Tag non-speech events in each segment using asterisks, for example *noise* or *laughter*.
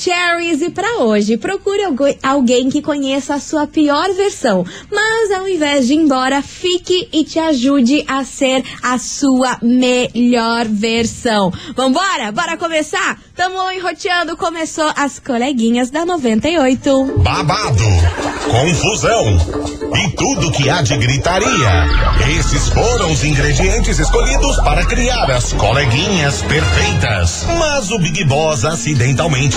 Maravicheries e para hoje, procure alguém que conheça a sua pior versão, mas ao invés de ir embora, fique e te ajude a ser a sua melhor versão. Vambora? Bora começar? Tamo enroteando, começou as coleguinhas da 98. Babado, confusão e tudo que há de gritaria. Esses foram os ingredientes escolhidos para criar as coleguinhas perfeitas. Mas o Big Boss acidentalmente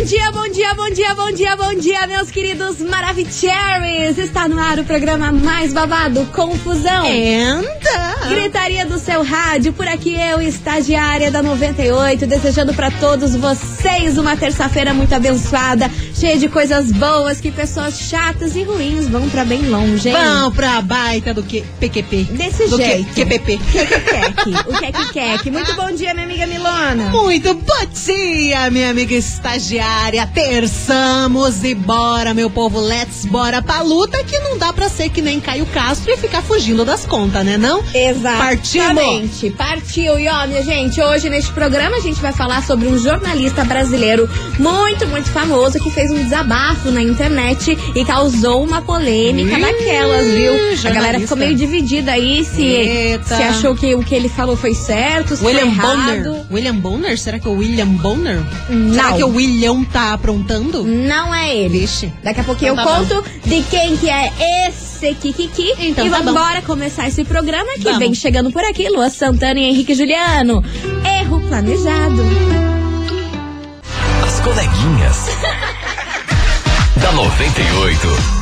Bom dia, bom dia, bom dia, bom dia, bom dia, meus queridos Maravicheries! Está no ar o programa mais babado, Confusão. Anda! Gritaria do seu rádio, por aqui eu, estagiária da 98, desejando para todos vocês uma terça-feira muito abençoada, cheia de coisas boas, que pessoas chatas e ruins vão para bem longe, hein? Vão pra baita do que PQP. Desse do jeito. Que, QPP. Que, o que que que Muito bom dia, minha amiga Milona. Muito bom dia, minha amiga estagiária. Terçamos e bora, meu povo, let's bora pra luta que não dá pra ser que nem Caio Castro e ficar fugindo das contas, né não? Exatamente. Partiu. E ó, minha gente, hoje neste programa a gente vai falar sobre um jornalista brasileiro muito, muito famoso que fez um desabafo na internet e causou uma polêmica Ih, daquelas, viu? A jornalista. galera ficou meio dividida aí se, Eita. se achou que o que ele falou foi certo, se William foi Bonner. errado. William Bonner? Será que é o William Bonner? Não. Será que o William tá aprontando? Não é ele. Vixe. Daqui a pouquinho Então eu tá conto de quem que é esse Kikiki. Então e tá vamos bom. embora começar esse programa que Vamos. vem chegando por aqui. Lua Santana e Henrique Juliano. Erro planejado. As coleguinhas. *laughs* da 98.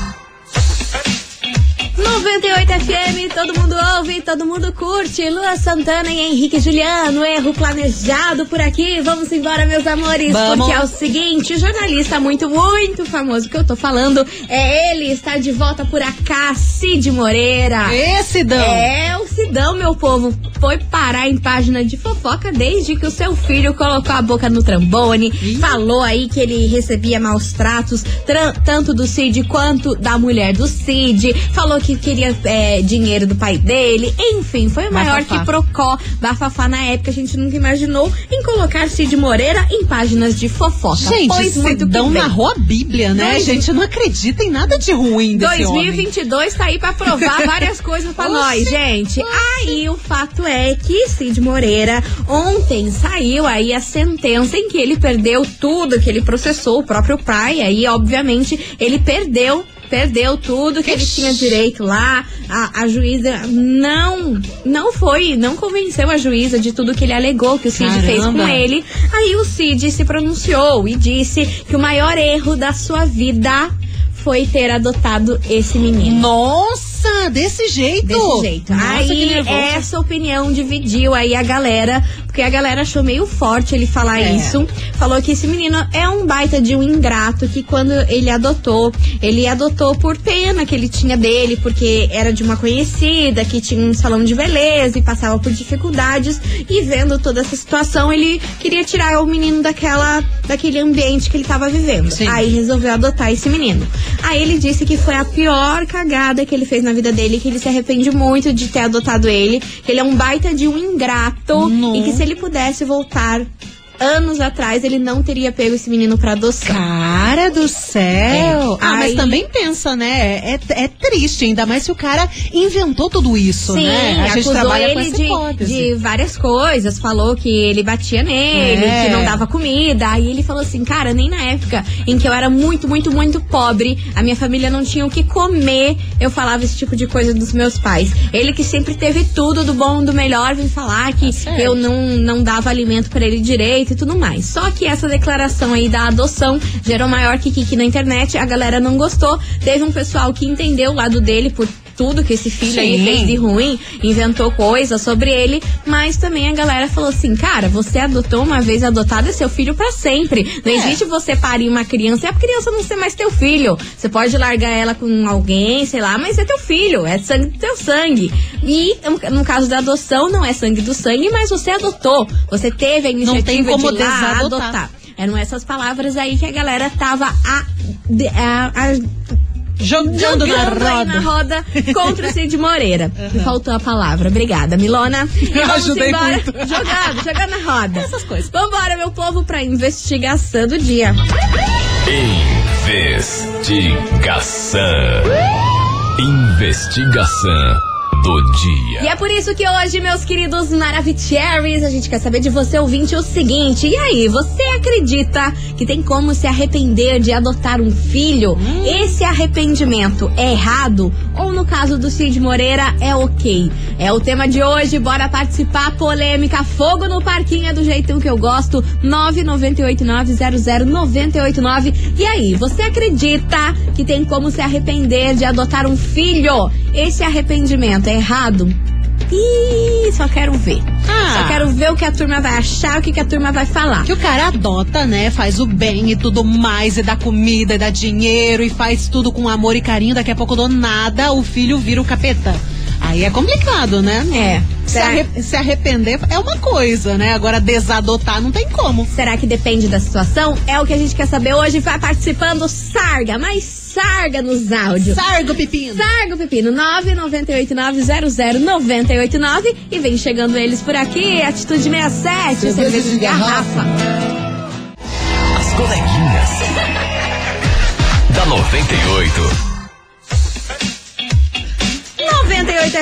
98 FM, todo mundo ouve, todo mundo curte. Lua Santana e Henrique Juliano, erro planejado por aqui. Vamos embora, meus amores, Vamos. porque é o seguinte: o jornalista muito, muito famoso que eu tô falando é ele, está de volta por acá, Cid Moreira. Esse Dão. É, o Sidão, meu povo, foi parar em página de fofoca desde que o seu filho colocou a boca no trambone, falou aí que ele recebia maus tratos, tanto do Cid quanto da mulher do Cid, falou que queria é, dinheiro do pai dele, enfim, foi o maior Bafafá. que procó, bafafá na época, a gente nunca imaginou em colocar Cid Moreira em páginas de fofoca. Gente, pois muito Sidão narrou a Bíblia, né? Gente, não acredita em nada de ruim desse homem. 2022 tá aí pra provar várias coisas pra *laughs* nós, gente. Aí o fato é que Cid Moreira ontem saiu aí a sentença em que ele perdeu tudo que ele processou o próprio pai. Aí, obviamente, ele perdeu. Perdeu tudo que ele tinha direito lá. A, a juíza não não foi, não convenceu a juíza de tudo que ele alegou que o Cid fez com Caramba. ele. Aí o Cid se pronunciou e disse que o maior erro da sua vida foi ter adotado esse menino. Nossa, desse jeito? Desse jeito. Nossa, aí essa opinião dividiu aí a galera, porque a galera achou meio forte ele falar É. isso. Falou que esse menino é um baita de um ingrato, que quando ele adotou, ele adotou por pena que ele tinha dele, porque era de uma conhecida, que tinha um salão de beleza e passava por dificuldades. E vendo toda essa situação, ele queria tirar o menino daquela, daquele ambiente que ele tava vivendo. Sim. Aí resolveu adotar esse menino. Aí ele disse que foi a pior cagada que ele fez na vida dele, que ele se arrepende muito de ter adotado ele, que ele é um baita de um ingrato Não. e que se ele pudesse voltar anos atrás, ele não teria pego esse menino pra adoção. Cara do céu! É. Ah, mas Aí- também pensa, né? É, é triste, ainda mais se o cara inventou tudo isso, Sim, né? A gente acusou trabalha com ele essa de, hipótese. de várias coisas, falou que ele batia nele, É. que não dava comida. Aí ele falou assim, cara, nem na época em que eu era muito, muito, muito pobre, a minha família não tinha o que comer, eu falava esse tipo de coisa dos meus pais. Ele que sempre teve tudo do bom, do melhor, vem falar que Tá eu não, não dava alimento pra ele direito e tudo mais. Só que essa declaração aí da adoção gerou maior que na internet, a galera não gostou. Teve um pessoal que entendeu o lado dele por tudo que esse filho aí Sim. fez de ruim, inventou coisas sobre ele, mas também a galera falou assim, cara, você adotou uma vez adotado é seu filho pra sempre. Não É. existe você parir uma criança e a criança não ser mais teu filho. Você pode largar ela com alguém, sei lá, mas é teu filho, é sangue do teu sangue. E no- caso da adoção, não é sangue do sangue, mas você adotou. Você teve a iniciativa de ir lá adotar. Eram essas palavras aí que a galera tava a, a- a- Jogando, jogando na aí roda. na roda contra o Cid Moreira. Me faltou a palavra. Obrigada, Milona. E *laughs* Eu vamos ajudei embora. muito. Jogando, jogando na roda. Essas coisas. Vambora, meu povo, pra investigação do dia. Investigação. Investigação do dia. E é por isso que hoje, meus queridos Maravicheries, a gente quer saber de você, ouvinte, o seguinte. E aí, você acredita que tem como se arrepender de adotar um filho? Esse arrependimento é errado? Ou no caso do Cid Moreira, é ok? É o tema de hoje, bora participar. Polêmica, fogo no parquinho é do jeitão que eu gosto. 998900989. E aí, você acredita que tem como se arrepender de adotar um filho? Esse arrependimento é errado? Ih, só quero ver. Ah. Só quero ver o que a turma vai achar, o que, que a turma vai falar. Que o cara adota, né? Faz o bem e tudo mais, e dá comida, e dá dinheiro, e faz tudo com amor e carinho. Daqui a pouco do nada o filho vira o capeta. Aí é complicado, né? É. Se, arre- se arrepender é uma coisa, né? Agora desadotar não tem como. será que depende da situação? É o que a gente quer saber hoje. Vai participando, sarga, mas sarga nos áudios. Sarga o pepino. Sarga o Pepino, 998900989 e vem chegando eles por aqui, Atitude 67, cerveja de garrafa. As coleguinhas. *laughs* da 98.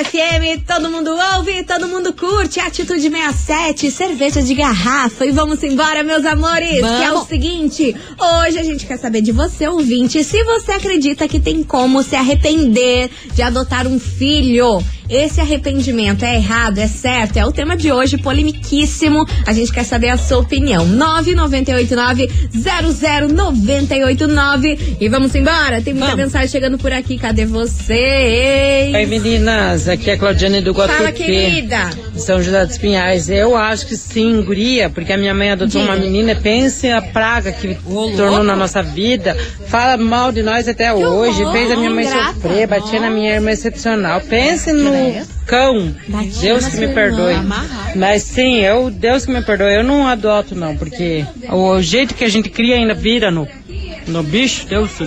FM, todo mundo ouve, todo mundo curte, Atitude 67, cerveja de garrafa. E vamos embora, meus amores, que é o Vamos. seguinte, hoje a gente quer saber de você, ouvinte, se você acredita que tem como se arrepender de adotar um filho. Esse arrependimento é errado, é certo? É o tema de hoje, polemiquíssimo. A gente quer saber a sua opinião. 998900989. E vamos embora. Tem muita Vamos. mensagem chegando por aqui. Cadê vocês? Oi meninas, aqui é a Claudiane do Guatupê. Fala, querida. São José dos Pinhais. Eu acho que sim, guria, porque a minha mãe adotou Diga. uma menina. Pense a praga que tornou na nossa vida. Fala mal de nós até hoje. horror, Fez a minha mãe ingrata. sofrer, batia na minha irmã excepcional. Pense no cão. Deus que me perdoe. Mas sim, eu, Deus que me perdoe. Eu não adoto não, porque o jeito que a gente cria ainda vira no, no bicho, Deus do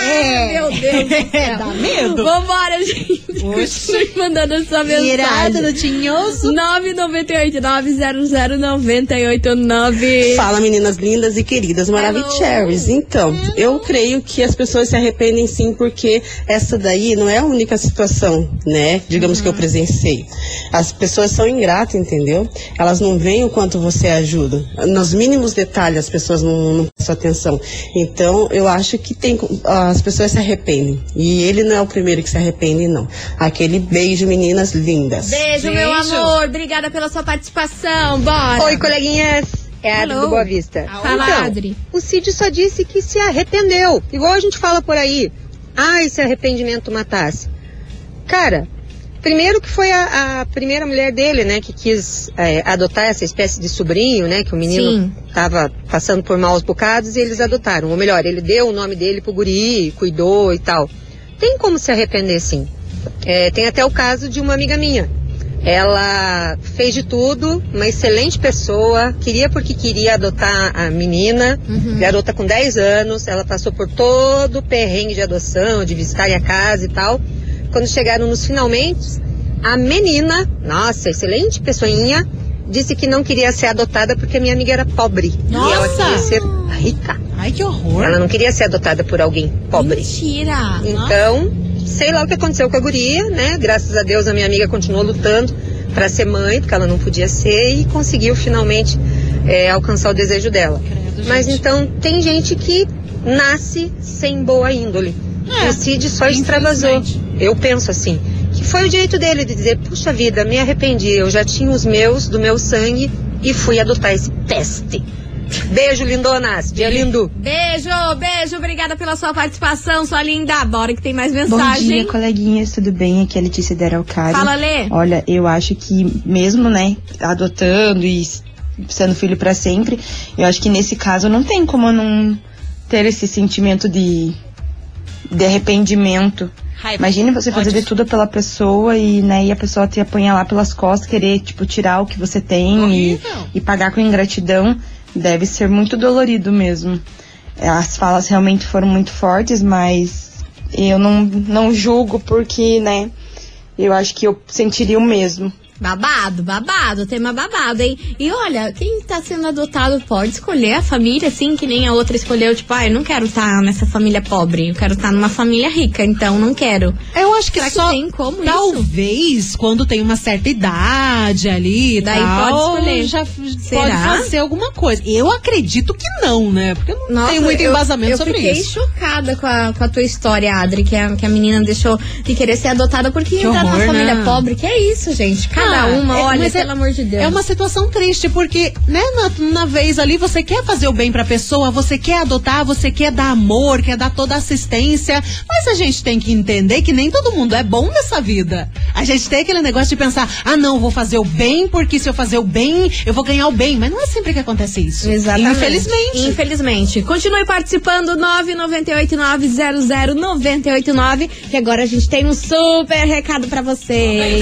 livre. Meu Deus do *laughs* céu. Dá medo. Vambora, gente. Continue mandando a sua Irado mensagem. do tinhoso. 998-900-989. Fala meninas lindas e queridas Maravicheries. Então, eu creio que as pessoas se arrependem sim, porque essa daí não é a única situação, né? Digamos que eu presenciei. As pessoas são ingratas, entendeu? Elas não veem o quanto você ajuda. Nos mínimos detalhes as pessoas não, não prestam atenção. Então, eu acho que tem, as pessoas se arrependem. E ele não é o primeiro que se arrepende, não. Aquele beijo, meninas lindas. Beijo, meu Beijo. amor. Obrigada pela sua participação. Bora. Oi, coleguinhas. É a Adri Alô. do Boa Vista. Fala, então, Adri. o Cid só disse que se arrependeu. Igual a gente fala por aí. Ai, se arrependimento matasse. Cara, primeiro que foi a, a primeira mulher dele, né, que quis é, adotar essa espécie de sobrinho, né, que o menino Sim. tava passando por maus bocados e eles adotaram. Ou melhor, ele deu o nome dele pro guri, cuidou e tal. Tem como se arrepender, sim. É, tem até o caso de uma amiga minha. Ela fez de tudo, uma excelente pessoa, queria porque queria adotar a menina, Uhum. garota com 10 anos, ela passou por todo o perrengue de adoção, de visitar a casa e tal. Quando chegaram nos finalmente, a menina, nossa, excelente pessoinha, disse que não queria ser adotada porque a minha amiga era pobre. E ela Nossa! queria ser rica. Ai, que horror. Ela não queria ser adotada por alguém pobre. Mentira. Então, sei lá o que aconteceu com a guria, né? Graças a Deus a minha amiga continuou lutando para ser mãe, porque ela não podia ser, e conseguiu finalmente é, alcançar o desejo dela. Credo, Mas então tem gente que nasce sem boa índole. É, o Cid só extravasou. Eu penso assim. Que foi o direito dele de dizer, puxa vida, me arrependi, eu já tinha os meus, do meu sangue, e fui adotar esse peste. Beijo, lindonas. Dia lindo. Beijo, beijo, obrigada pela sua participação, sua linda. Bora que tem mais Bom mensagem. dia, coleguinhas, tudo bem? Aqui é a Letícia Deralcari. Fala, Lê. Olha, eu acho que mesmo, né, adotando e sendo filho pra sempre, eu acho que nesse caso não tem como não ter esse sentimento de, de arrependimento. Raiva. Imagine você fazer Ódio. de tudo pela pessoa e, né, e a pessoa te apanhar lá pelas costas, querer, tipo, tirar o que você tem e, e pagar com ingratidão. Deve ser muito dolorido mesmo. As falas realmente foram muito fortes, mas eu não, não julgo porque, né, eu acho que eu sentiria o mesmo. Babado, babado, tema babado, hein? E olha, quem tá sendo adotado pode escolher a família, assim, que nem a outra escolheu, tipo, ah, eu não quero estar nessa família pobre, eu quero estar numa família rica, então não quero. Eu acho que Será que só tem como isso? talvez quando tem uma certa idade ali Daí tal, pode escolher. já Será? pode fazer alguma coisa. Eu acredito que não, né? Porque eu não Nossa, tenho muito eu- embasamento eu, sobre fiquei isso. chocada com a, com a tua história, Adri, que a, que a menina deixou de querer ser adotada porque Que tá numa família né? pobre. Que é isso, gente? Cada Ah, uma, é- olha, é- pelo amor de Deus. É uma situação triste, porque, né, na, na vez ali, você quer fazer o bem pra pessoa, você quer adotar, você quer dar amor, quer dar toda assistência, mas a gente tem que entender que nem todo mundo é bom nessa vida. A gente tem aquele negócio de pensar, ah, não, vou fazer o bem, porque se eu fazer o bem, eu vou ganhar o bem. Mas não é sempre que acontece isso. Exatamente. Infelizmente. Infelizmente. Continue participando, 998900989. E agora a gente tem um super recado pra vocês.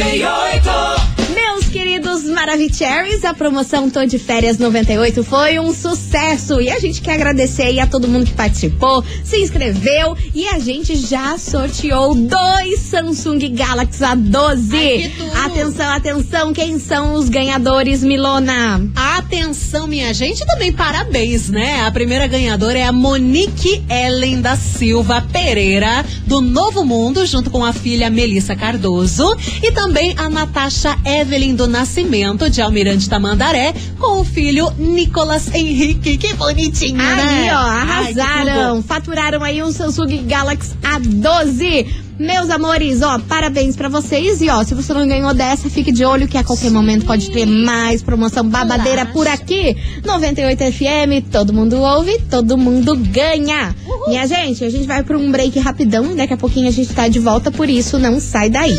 Meus queridos Maravicheries, a promoção Tô de Férias 98 foi um sucesso. E a gente quer agradecer aí a todo mundo que participou, se inscreveu e a gente já sorteou dois Samsung Galaxy A12. Ai, atenção, atenção, quem são os ganhadores, Milona? Atenção, minha gente, também parabéns, né? A primeira ganhadora é a Monique Ellen da Silva Pereira, do Novo Mundo, junto com a filha Melissa Cardoso. E também a Natasha Evelyn do Nascimento, de Almirante Tamandaré, com o filho Nicolas Henrique. Que bonitinho, Aí, né? ó, Ai, que arrasaram. Faturaram aí um Samsung Galaxy A12. Meus amores, ó, parabéns pra vocês. E ó, se você não ganhou dessa, fique de olho que a qualquer momento pode ter mais promoção babadeira Relaxa. por aqui. 98 FM, todo mundo ouve, todo mundo ganha. Minha gente, a gente vai pra um break rapidão. Daqui a pouquinho a gente tá de volta, por isso não sai daí.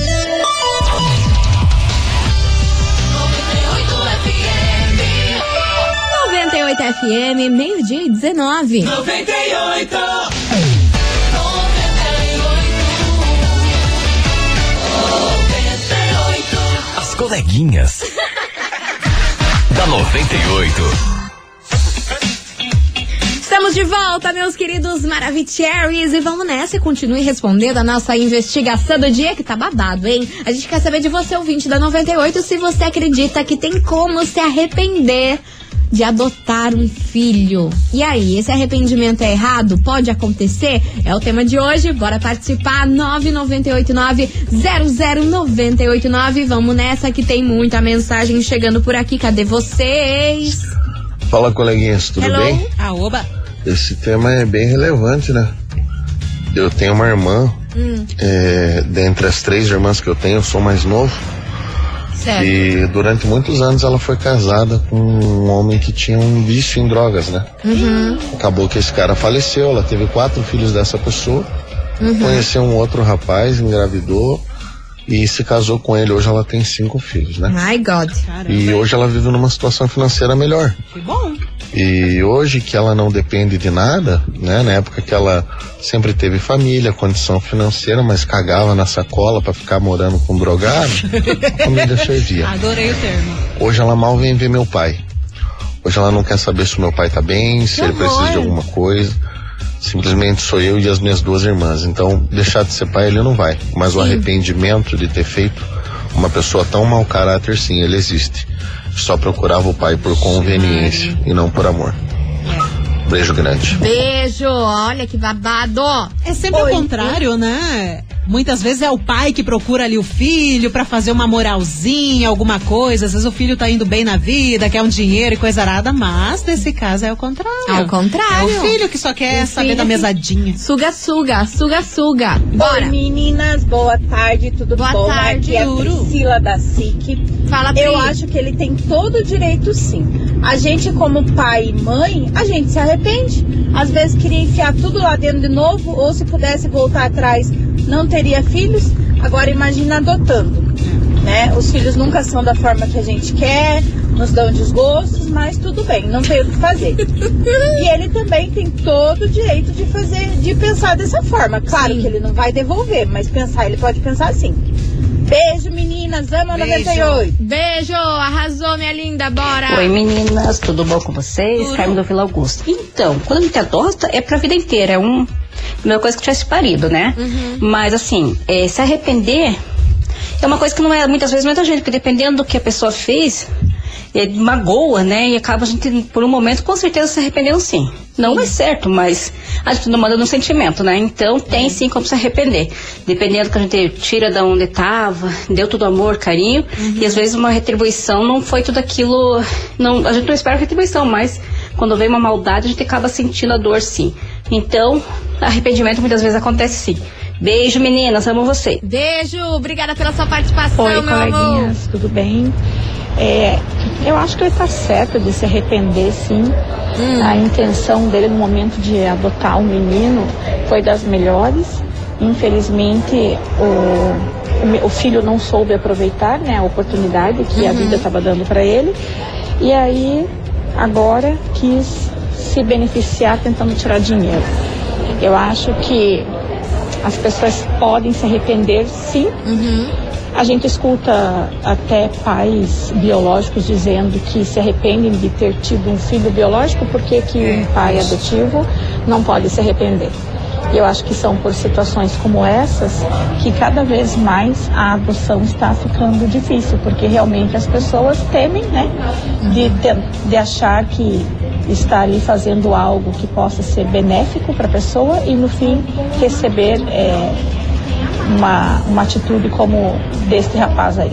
98 FM, meio-dia e 19. As coleguinhas. *laughs* da 98. Estamos de volta, meus queridos Maravicheries. E vamos nessa, continue respondendo a nossa investigação do dia, que tá babado, hein? A gente quer saber de você, ouvinte da 98, se você acredita que tem como se arrepender de adotar um filho. E aí, esse arrependimento é errado? Pode acontecer? É o tema de hoje. Bora participar. 9989-00989. Vamos nessa que tem muita mensagem chegando por aqui. Cadê vocês? Fala, coleguinhas, tudo Hello? bem? Ah, oba. Esse tema é bem relevante, né? Eu tenho uma irmã, Hum, é, dentre as três irmãs que eu tenho, eu sou mais novo. Certo. E durante muitos anos ela foi casada com um homem que tinha um vício em drogas, né? Uhum. Acabou que esse cara faleceu, ela teve quatro filhos dessa pessoa, Uhum. conheceu um outro rapaz, engravidou e se casou com ele. Hoje ela tem cinco filhos, né? My God. Caramba, E hoje ela vive numa situação financeira melhor. que bom. E hoje que ela não depende de nada, né? Na época que ela sempre teve família, condição financeira, mas cagava na sacola pra ficar morando com drogado, a família *laughs* servia. Adorei o termo. Hoje ela mal vem ver meu pai. Hoje ela não quer saber se o meu pai tá bem, se Que ele precisa de alguma coisa. Simplesmente sou eu e as minhas duas irmãs. Então, deixar de ser pai ele não vai. Mas o Sim. arrependimento de ter feito uma pessoa tão mau caráter, sim, ele existe. Só procurava o pai por conveniência e não por amor. Beijo grande. Beijo, olha que babado. É sempre Oi. o contrário, né? Muitas vezes é o pai que procura ali o filho pra fazer uma moralzinha, alguma coisa. Às vezes o filho tá indo bem na vida, quer um dinheiro e coisa arada, mas nesse caso é o contrário. Ao contrário. É o filho que só quer O saber da que- mesadinha. Suga, suga, suga, suga. Bora. Oi meninas, boa tarde, tudo Boa bom? tarde, Aqui é Uru. Priscila da SIC. Fala, Pri. Eu acho que ele tem todo o direito sim. A gente, como pai e mãe, a gente se arrepende. Às vezes queria enfiar tudo lá dentro de novo, ou se pudesse voltar atrás, não teria filhos. Agora imagina adotando. Né? Os filhos nunca são da forma que a gente quer, nos dão desgostos, mas tudo bem, não tem o que fazer. e ele também tem todo o direito de fazer, de pensar dessa forma. Claro que ele não vai devolver, mas pensar, ele pode pensar assim. Beijo, meninas, amo a 98. Beijo, arrasou, minha linda, bora. Oi meninas, tudo bom com vocês? Carmen do Vila Augusto. Então, quando a gente adota, é pra vida inteira, é um, a mesma coisa que tivesse parido, né? Mas assim, é, se arrepender é uma coisa que não é muitas vezes muita gente, porque dependendo do que a pessoa fez, é, magoa, né? E acaba a gente, por um momento, com certeza se arrependendo sim. Não é certo, mas a gente não manda no sentimento, né? Então tem sim como se arrepender. Dependendo do que a gente tira da onde estava, deu todo amor, carinho, e às vezes uma retribuição não foi tudo aquilo. Não, a gente não espera retribuição, mas quando vem uma maldade, a gente acaba sentindo a dor sim. Então, arrependimento muitas vezes acontece sim. Beijo, meninas, amo vocês. Beijo, obrigada pela sua participação, Oi, meu amor. coleguinhas, tudo bem? É, eu acho que ele está certo de se arrepender, sim. Hum. A intenção dele no momento de adotar o menino foi das melhores. Infelizmente, o, o filho não soube aproveitar né, a oportunidade que a Uhum. vida estava dando para ele. E aí, agora, quis se beneficiar tentando tirar dinheiro. Eu acho que as pessoas podem se arrepender, sim. A gente escuta até pais biológicos dizendo que se arrependem de ter tido um filho biológico, porque que um pai adotivo não pode se arrepender. E eu acho que são por situações como essas que cada vez mais a adoção está ficando difícil, porque realmente as pessoas temem, né, de, ten- de achar que está ali fazendo algo que possa ser benéfico para a pessoa e no fim receber é, uma, uma atitude como deste rapaz aí.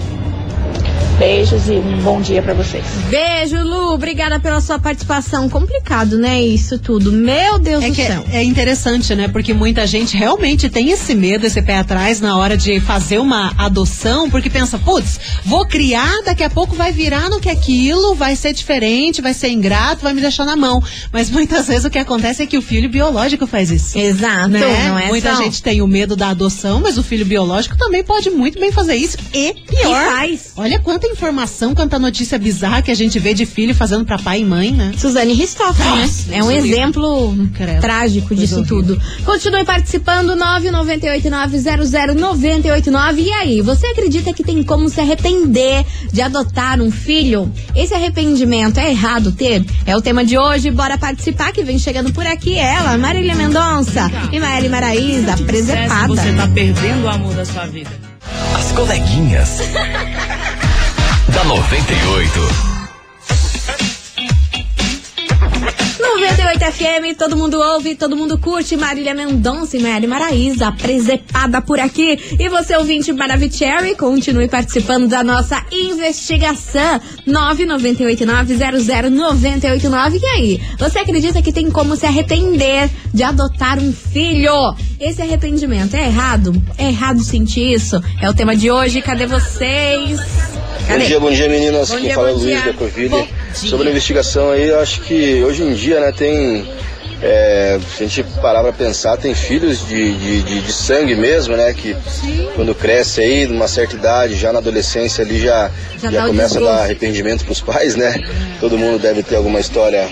Beijos e um bom dia para vocês. Beijo, Lu. Obrigada pela sua participação. Complicado, né? Isso tudo. Meu Deus É do que céu. é, interessante, né? Porque muita gente realmente tem esse medo, esse pé atrás na hora de fazer uma adoção, porque pensa, putz, vou criar, daqui a pouco vai virar no que é aquilo, vai ser diferente, vai ser ingrato, vai me deixar na mão. Mas muitas vezes o que acontece é que o filho biológico faz isso. Exato, Né? não é Muita só. gente tem o medo da adoção, mas o filho biológico também pode muito bem fazer isso. E pior. E faz. Olha quanta informação, quanta notícia bizarra que a gente vê de filho fazendo pra pai e mãe, né? Suzane Ristoff, né? É um Deus exemplo trágico disso horrível. tudo. Continue participando, 998900989. E aí, você acredita que tem como se arrepender de adotar um filho? Esse arrependimento é errado ter? É o tema de hoje. Bora participar, que vem chegando por aqui ela, Marília Mendonça e Maeli Maraíza, presepada. Você tá perdendo o amor da sua vida. As coleguinhas. *laughs* da 98. 98 FM, todo mundo ouve, todo mundo curte. Marília Mendonça e Mary Maraíza, presepada por aqui. E você, ouvinte Maravicherry, continue participando da nossa investigação. 998900989. E aí, você acredita que tem como se arrepender de adotar um filho? Esse arrependimento é errado? É errado sentir isso? É o tema de hoje. Cadê vocês? Bom dia, bom dia meninas. Bom Quem dia, fala é o Luiz da Covid. Sobre a investigação aí, eu acho que hoje em dia, né, tem. é, se a gente parar pra pensar, tem filhos de, de, de- de sangue mesmo, né? Que quando cresce aí, numa certa idade, já na adolescência ali já, Já já, começa a dar arrependimento pros pais, né? Todo mundo deve ter alguma história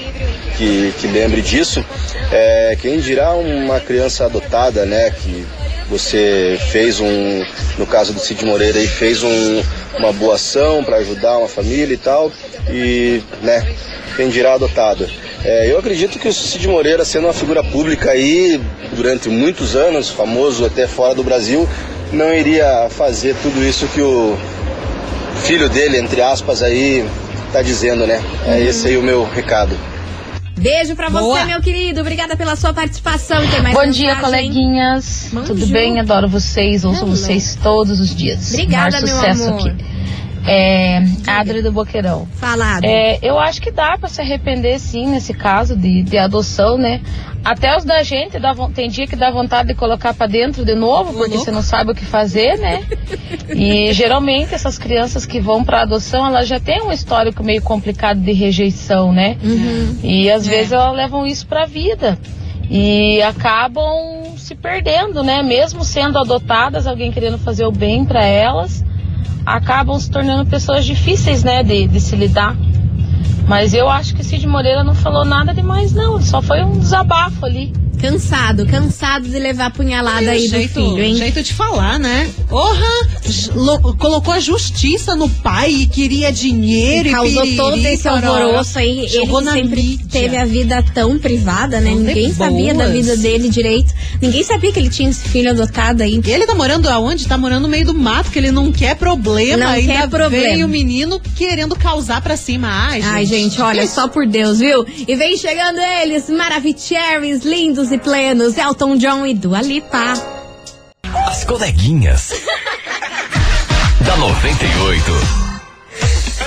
que, que lembre disso. É, quem dirá uma criança adotada, né? Que você fez um, no caso do Cid Moreira aí, fez um, uma boa ação para ajudar uma família e tal, e, né, quem dirá adotado. É, eu acredito que o Cid Moreira, sendo uma figura pública aí durante muitos anos, famoso até fora do Brasil, não iria fazer tudo isso que o filho dele, entre aspas, aí, tá dizendo, né? É esse aí o meu recado. Beijo pra Boa. você, meu querido. Obrigada pela sua participação. Bom dia, mensagem? coleguinhas. Tudo bem? Adoro vocês, ouço Hello. vocês todos os dias. Obrigada, Maior meu sucesso amor. aqui. É, Adri do Boqueirão. Falado. É, eu acho que dá pra se arrepender sim nesse caso de, de adoção, né? Até os da gente dá, tem dia que dá vontade de colocar pra dentro de novo, porque você não sabe o que fazer, né? *laughs* E geralmente essas crianças que vão pra adoção, elas já têm um histórico meio complicado de rejeição, né? E às vezes elas levam isso pra vida. E acabam se perdendo, né? Mesmo sendo adotadas, alguém querendo fazer o bem pra elas, acabam se tornando pessoas difíceis, né, de, de se lidar. Mas eu acho que Cid Moreira não falou nada demais, não. Só foi um desabafo ali. Cansado, cansado de levar punhalada aí do jeito, filho, hein? jeito de falar, né? Porra! colocou a justiça no pai e queria dinheiro E e causou piriri, todo esse alvoroço aí. Ele Jogou na sempre mídia. teve a vida tão privada, né? Não, Ninguém sabia da boas. vida dele direito. Ninguém sabia que ele tinha esse filho adotado aí. E ele tá morando aonde? Tá morando no meio do mato, que ele não quer problema. Não ainda quer problema. Vem o menino querendo causar pra cima. Ai, gente. Ai, gente, olha, só por Deus, viu? E vem chegando eles, Maravicheries, lindos e plenos, Elton John e Dua Lipa. As coleguinhas. *laughs* da 98.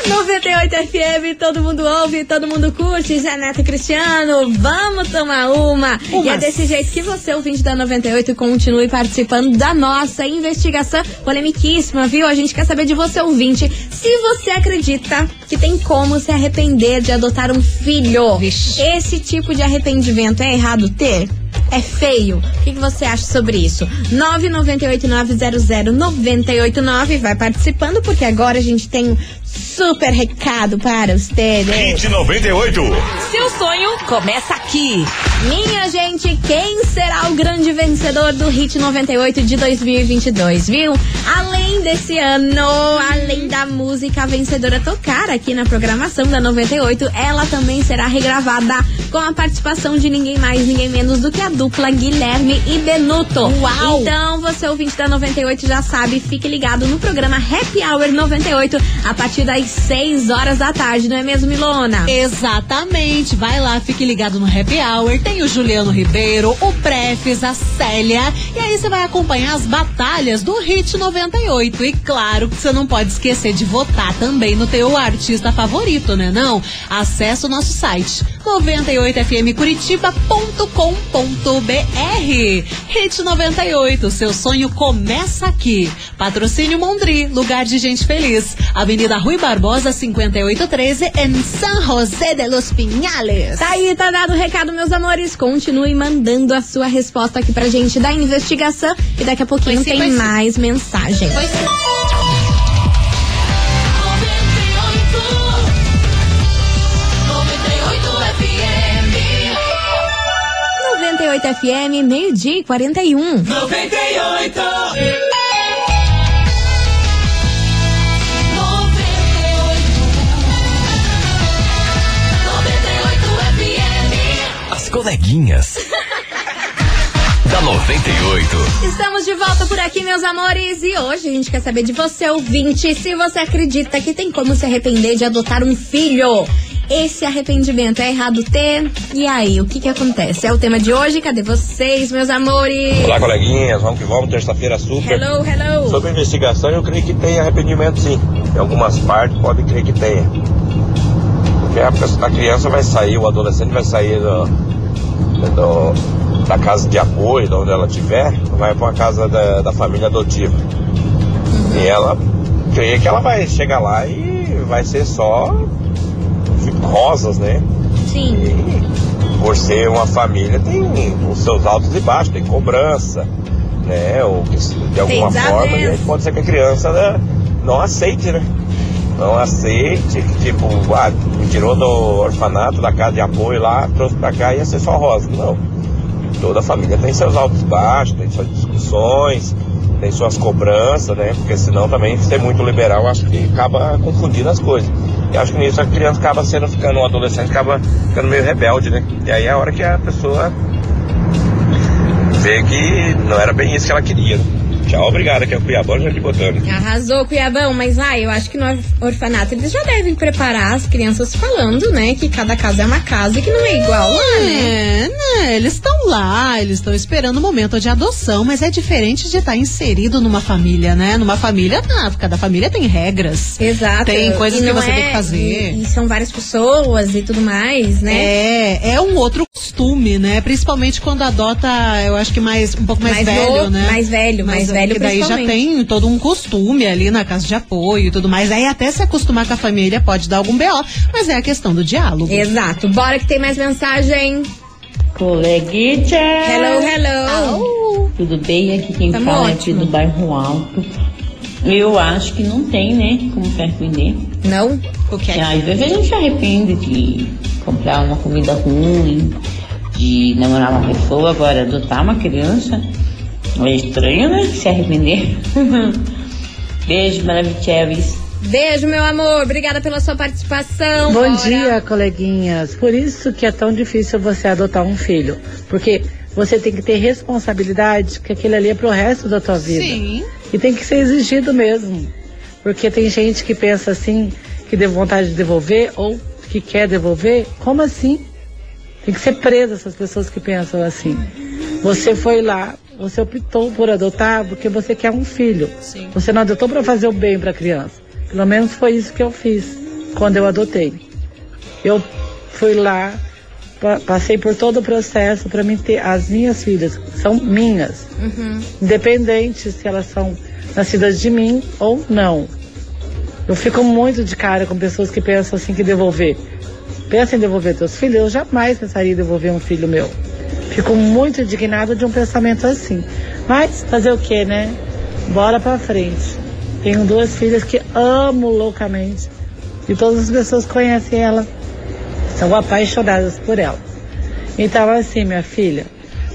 98 FM, todo mundo ouve, todo mundo curte. E Cristiano, vamos tomar uma. E é desse jeito que você, ouvinte da 98, continue participando da nossa investigação polemiquíssima, viu? A gente quer saber de você, ouvinte, se você acredita que tem como se arrepender de adotar um filho. Esse tipo de arrependimento é errado ter? É feio? O que, que você acha sobre isso? 998900989 vai participando, porque agora a gente tem super recado para você. né? Hit 98. Seu sonho começa aqui. Minha gente, quem será o grande vencedor do Hit 98 de 2022, viu? Além desse ano, além da música vencedora tocar aqui na programação da 98, ela também será regravada com a participação de ninguém mais, ninguém menos do que a dupla Guilherme e Benuto. Uau! Então, você ouvinte da 98 já sabe, fique ligado no programa Happy Hour 98 a partir das 6 horas da tarde, não é mesmo, Milona? Exatamente. Vai lá, fique ligado no Happy Hour. Tem o Juliano Ribeiro, o Prefes, a Célia. E aí você vai acompanhar as batalhas do Hit 98. E claro que você não pode esquecer de votar também no teu artista favorito, né? Não? Acesse o nosso site 98fmcuritiba.com.br. Hit 98, seu sonho começa aqui. Patrocínio Mondri, lugar de gente feliz. Avenida Rui Barbosa, 5813, em San José de los Pinhales. Tá aí, tá dado o recado, meus amores. Continue mandando a sua resposta aqui pra gente da investigação. E daqui a pouquinho Pois sim, tem pois sim. mais mensagem. Pois sim. 98 FM, meio-dia e 41. 98. As coleguinhas. *laughs* da 98. Estamos de volta por aqui, meus amores. E hoje a gente quer saber de você, ouvinte, se você acredita que tem como se arrepender de adotar um filho. Esse arrependimento é errado ter? E aí, o que que acontece? É o tema de hoje. Cadê vocês, meus amores? Olá, coleguinhas, vamos que vamos, terça-feira super. Hello, hello. Sobre investigação, eu creio que tem arrependimento sim. Em algumas partes pode crer que tenha. Porque a criança vai sair, o adolescente vai sair do, do- da casa de apoio, de onde ela estiver, vai para uma casa da, da família adotiva. E ela crê que ela vai chegar lá e vai ser só rosas, né? Sim. por ser uma família, tem os seus altos e baixos, tem cobrança, né? Ou que de alguma forma, e pode ser que a criança né, não aceite, né? Não aceite, tipo, ah, me tirou do orfanato, da casa de apoio lá, trouxe pra cá e ia ser só rosa. Não. Toda família tem seus altos e baixos, tem suas discussões, tem suas cobranças, né? Porque senão também ser muito liberal, acho que acaba confundindo as coisas. E acho que nisso a criança acaba sendo ficando, um adolescente acaba ficando meio rebelde, né? E aí é a hora que a pessoa vê que não era bem isso que ela queria. né? Tchau, obrigado. Aqui é o Cuiabano Jardim Botânico. Arrasou, Cuiabão, mas ai, eu acho que no orfanato eles já devem preparar as crianças falando, né? Que cada casa é uma casa e que não é igual lá, né? É, né? Eles estão lá, eles estão esperando o momento de adoção, mas é diferente de estar inserido numa família, né? Numa família, tá, cada família tem regras. Exato. Tem coisas que não você é- tem que fazer. E, e são várias pessoas e tudo mais, né? É, é um outro costume, né? Principalmente quando adota, eu acho que mais um pouco mais, Mais velho, né? mais velho, mais velho que daí já tem todo um costume ali na casa de apoio e tudo mais. Aí até se acostumar com a família pode dar algum BO, mas é a questão do diálogo. Exato. Bora que tem mais mensagem. Coleguinha! Hello, hello. Tudo bem? Aqui quem Tamo fala é ótimo. aqui do bairro Alto. Eu acho que não tem, né? Como se arrepender. Não? O que é? Às vezes a gente se arrepende de comprar uma comida ruim, de namorar uma pessoa, agora adotar uma criança. É estranho, né? Se arrepender. *laughs* Beijo, Maravicheves. Beijo, meu amor. Obrigada pela sua participação. Bom Bora. dia, coleguinhas. Por isso que é tão difícil você adotar um filho. Porque você tem que ter responsabilidade, que aquilo ali é pro resto da tua vida. Sim. E tem que ser exigido mesmo. Porque tem gente que pensa assim, que deu vontade de devolver ou que quer devolver. Como assim? Tem que ser presa essas pessoas que pensam assim. Você foi lá, você optou por adotar porque você quer um filho. Sim. Você não adotou para fazer o bem para a criança. Pelo menos foi isso que eu fiz quando eu adotei. Eu fui lá, pa- passei por todo o processo para mim ter as minhas filhas, são minhas, Uhum. independente se elas são nascidas de mim ou não. Eu fico muito de cara com pessoas que pensam assim que devolver. Pensa em devolver teus filhos, eu jamais pensaria em devolver um filho meu. Fico muito indignada de um pensamento assim. Mas fazer o que, né? Bora pra frente. Tenho duas filhas que amo loucamente. E todas as pessoas conhecem ela são apaixonadas por ela. Então, assim, minha filha,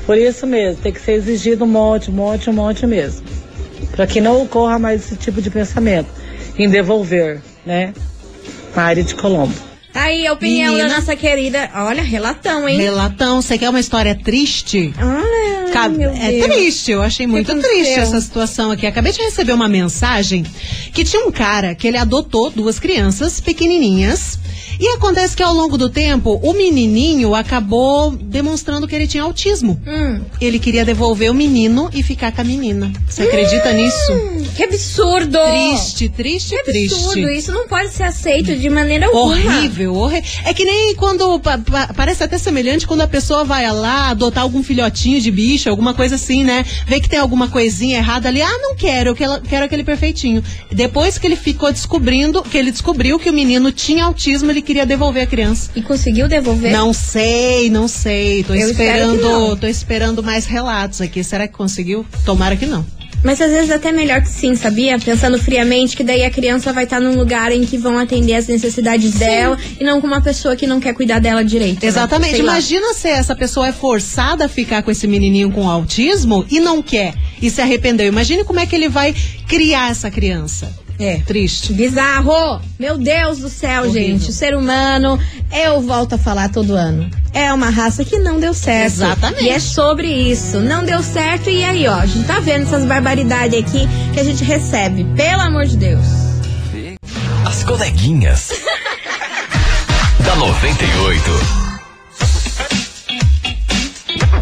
por isso mesmo, tem que ser exigido um monte, um monte, um monte mesmo. Para que não ocorra mais esse tipo de pensamento em devolver, né? Mari de Colombo. Tá Aí, a opinião Menina. da nossa querida. Olha, relatão, hein? Relatão, você quer uma história triste? Olha, Meu é triste, eu achei muito triste essa situação aqui. Acabei de receber uma mensagem que tinha um cara que ele adotou duas crianças pequenininhas. E acontece que ao longo do tempo, o menininho acabou demonstrando que ele tinha autismo. Hum. Ele queria devolver o menino e ficar com a menina. Você acredita nisso? Hum, Que absurdo! Triste, triste, Que triste. absurdo! Isso não pode ser aceito de maneira alguma. Horrível, horrível. É que nem quando. pa- pa- parece até semelhante quando a pessoa vai lá adotar algum filhotinho de bicho, alguma coisa assim, né? Vê que tem alguma coisinha errada ali. Ah, não quero, eu quero, quero aquele perfeitinho. Depois que ele ficou descobrindo, que ele descobriu que o menino tinha autismo, ele queria devolver a criança. E conseguiu devolver? Não sei, não sei. Tô Eu esperando. Tô esperando mais relatos aqui. Será que conseguiu? Tomara que não. Mas às vezes até melhor que sim, sabia? Pensando friamente que daí a criança vai estar num lugar em que vão atender as necessidades dela e não com uma pessoa que não quer cuidar dela direito. né? Exatamente. Lá. Imagina se essa pessoa é forçada a ficar com esse menininho com autismo e não quer e se arrependeu. Imagine como é que ele vai criar essa criança. É. Triste. Bizarro! Meu Deus do céu, Horrível. gente. O ser humano, eu volto a falar todo ano. É uma raça que não deu certo. Exatamente. E é sobre isso. Não deu certo e aí, ó, a gente tá vendo essas barbaridades aqui que a gente recebe. Pelo amor de Deus. As coleguinhas. *laughs* da 98.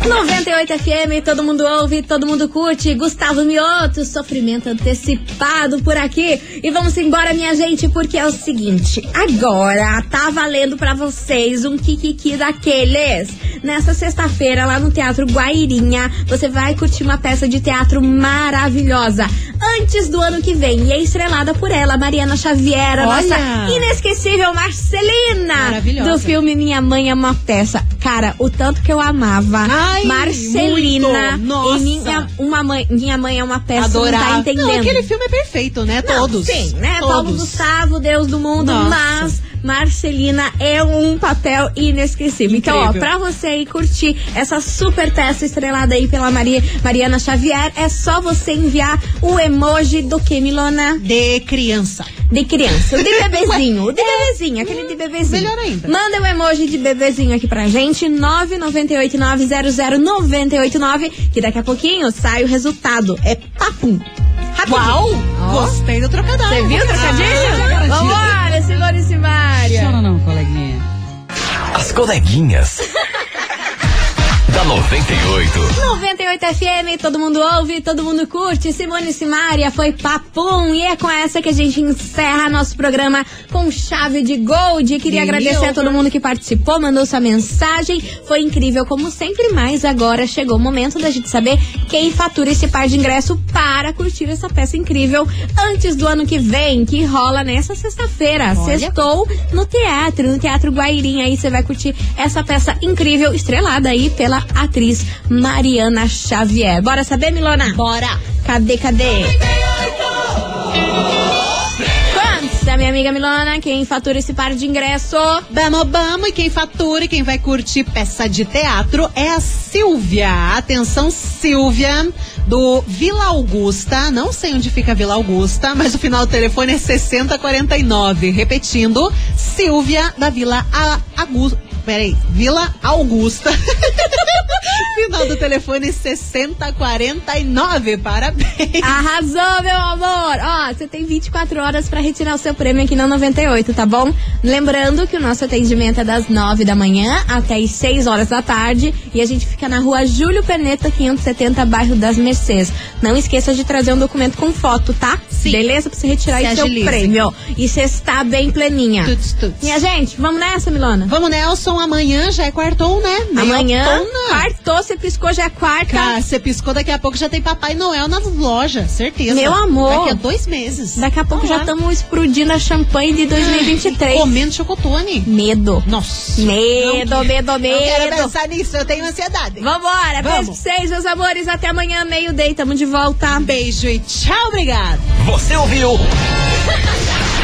98 FM, todo mundo ouve, todo mundo curte. Gustavo Mioto, sofrimento antecipado por aqui. E vamos embora, minha gente, porque é o seguinte: agora tá valendo pra vocês um Kikiki daqueles. Nessa sexta-feira, lá no Teatro Guairinha, você vai curtir uma peça de teatro maravilhosa. Antes do ano que vem, e é estrelada por ela, Mariana Xavier, a Olha! nossa inesquecível Marcelina. Maravilhosa. Do filme Minha Mãe é uma Peça. Cara, o tanto que eu amava. Ai, Marcelina muito. Nossa. e minha, uma mãe, minha mãe é uma peça, Adorar. não tá entendendo. Não, aquele filme é perfeito, né? Não, Todos. Sim, né? Todos. Paulo Gustavo, Deus do mundo, Nossa. mas Marcelina é um papel inesquecível. Então, ó, Incrível. pra você aí curtir essa super peça estrelada aí pela Maria, Mariana Xavier, é só você enviar o emoji do que, Milona? De criança. De criança. O de *laughs* bebezinho. O de É. bebezinho, aquele de bebezinho. melhor ainda. Manda o emoji de bebezinho aqui pra gente, 998900989, que daqui a pouquinho sai o resultado. É papum. Rapidinho. Uau! Ó. Gostei do trocadilho. Você viu o Ah, trocadilho? Vambora, Simone e Chora não, coleguinha. As coleguinhas. *laughs* da 98. 98 FM, todo mundo ouve, todo mundo curte. Simone e Simária foi papum. E é com essa que a gente encerra nosso programa com chave de gold. Queria Game agradecer a over. todo mundo que participou, mandou sua mensagem. Foi incrível como sempre, mas agora chegou o momento da gente saber quem fatura esse par de ingresso para curtir essa peça incrível antes do ano que vem, que rola nessa sexta-feira. Sextou no teatro, no Teatro Guairim. Aí você vai curtir essa peça incrível, estrelada aí pela atriz Mariana Xavier. Bora saber, Milona? Bora! Cadê, cadê? Conta, minha amiga Milona, quem fatura esse par de ingresso? Vamos, vamos, e quem fatura e quem vai curtir peça de teatro é a Silvia. Atenção, Silvia, do Vila Augusta. Não sei onde fica Vila Augusta, mas o final do telefone é 6049. Repetindo, Silvia da Vila A- Augusta. Peraí, Vila Augusta. *laughs* final do telefone 6049. Parabéns. Arrasou, meu amor! Ó, você tem 24 horas pra retirar o seu prêmio aqui na 98, tá bom? Lembrando que o nosso atendimento é das 9 da manhã até as 6 horas da tarde e a gente fica na rua Júlio Perneta, 570, bairro das Mercês. Não esqueça de trazer um documento com foto, tá? Sim. Beleza? Pra você retirar Se aí seu agilize. prêmio. E você está bem pleninha. Tuts, tuts. Minha gente, vamos nessa, Milona? Vamos, Nelson. Amanhã já é quartou, né? Amanhã, Meiotona. quartou, você piscou, já é quarta. Cara, você piscou, daqui a pouco já tem Papai Noel nas lojas, certeza. Meu amor. Daqui a dois meses. Daqui a pouco já estamos explodindo a champanhe de 2023. Comendo chocotone. Medo. Nossa. Medo, Não- medo, Não quero medo. pensar nisso, eu tenho ansiedade. Vambora, beijo pra Vamos. vocês, meus amores. Até amanhã, meio-day. Tamo de volta. Beijo e tchau, obrigado. Você ouviu? *laughs*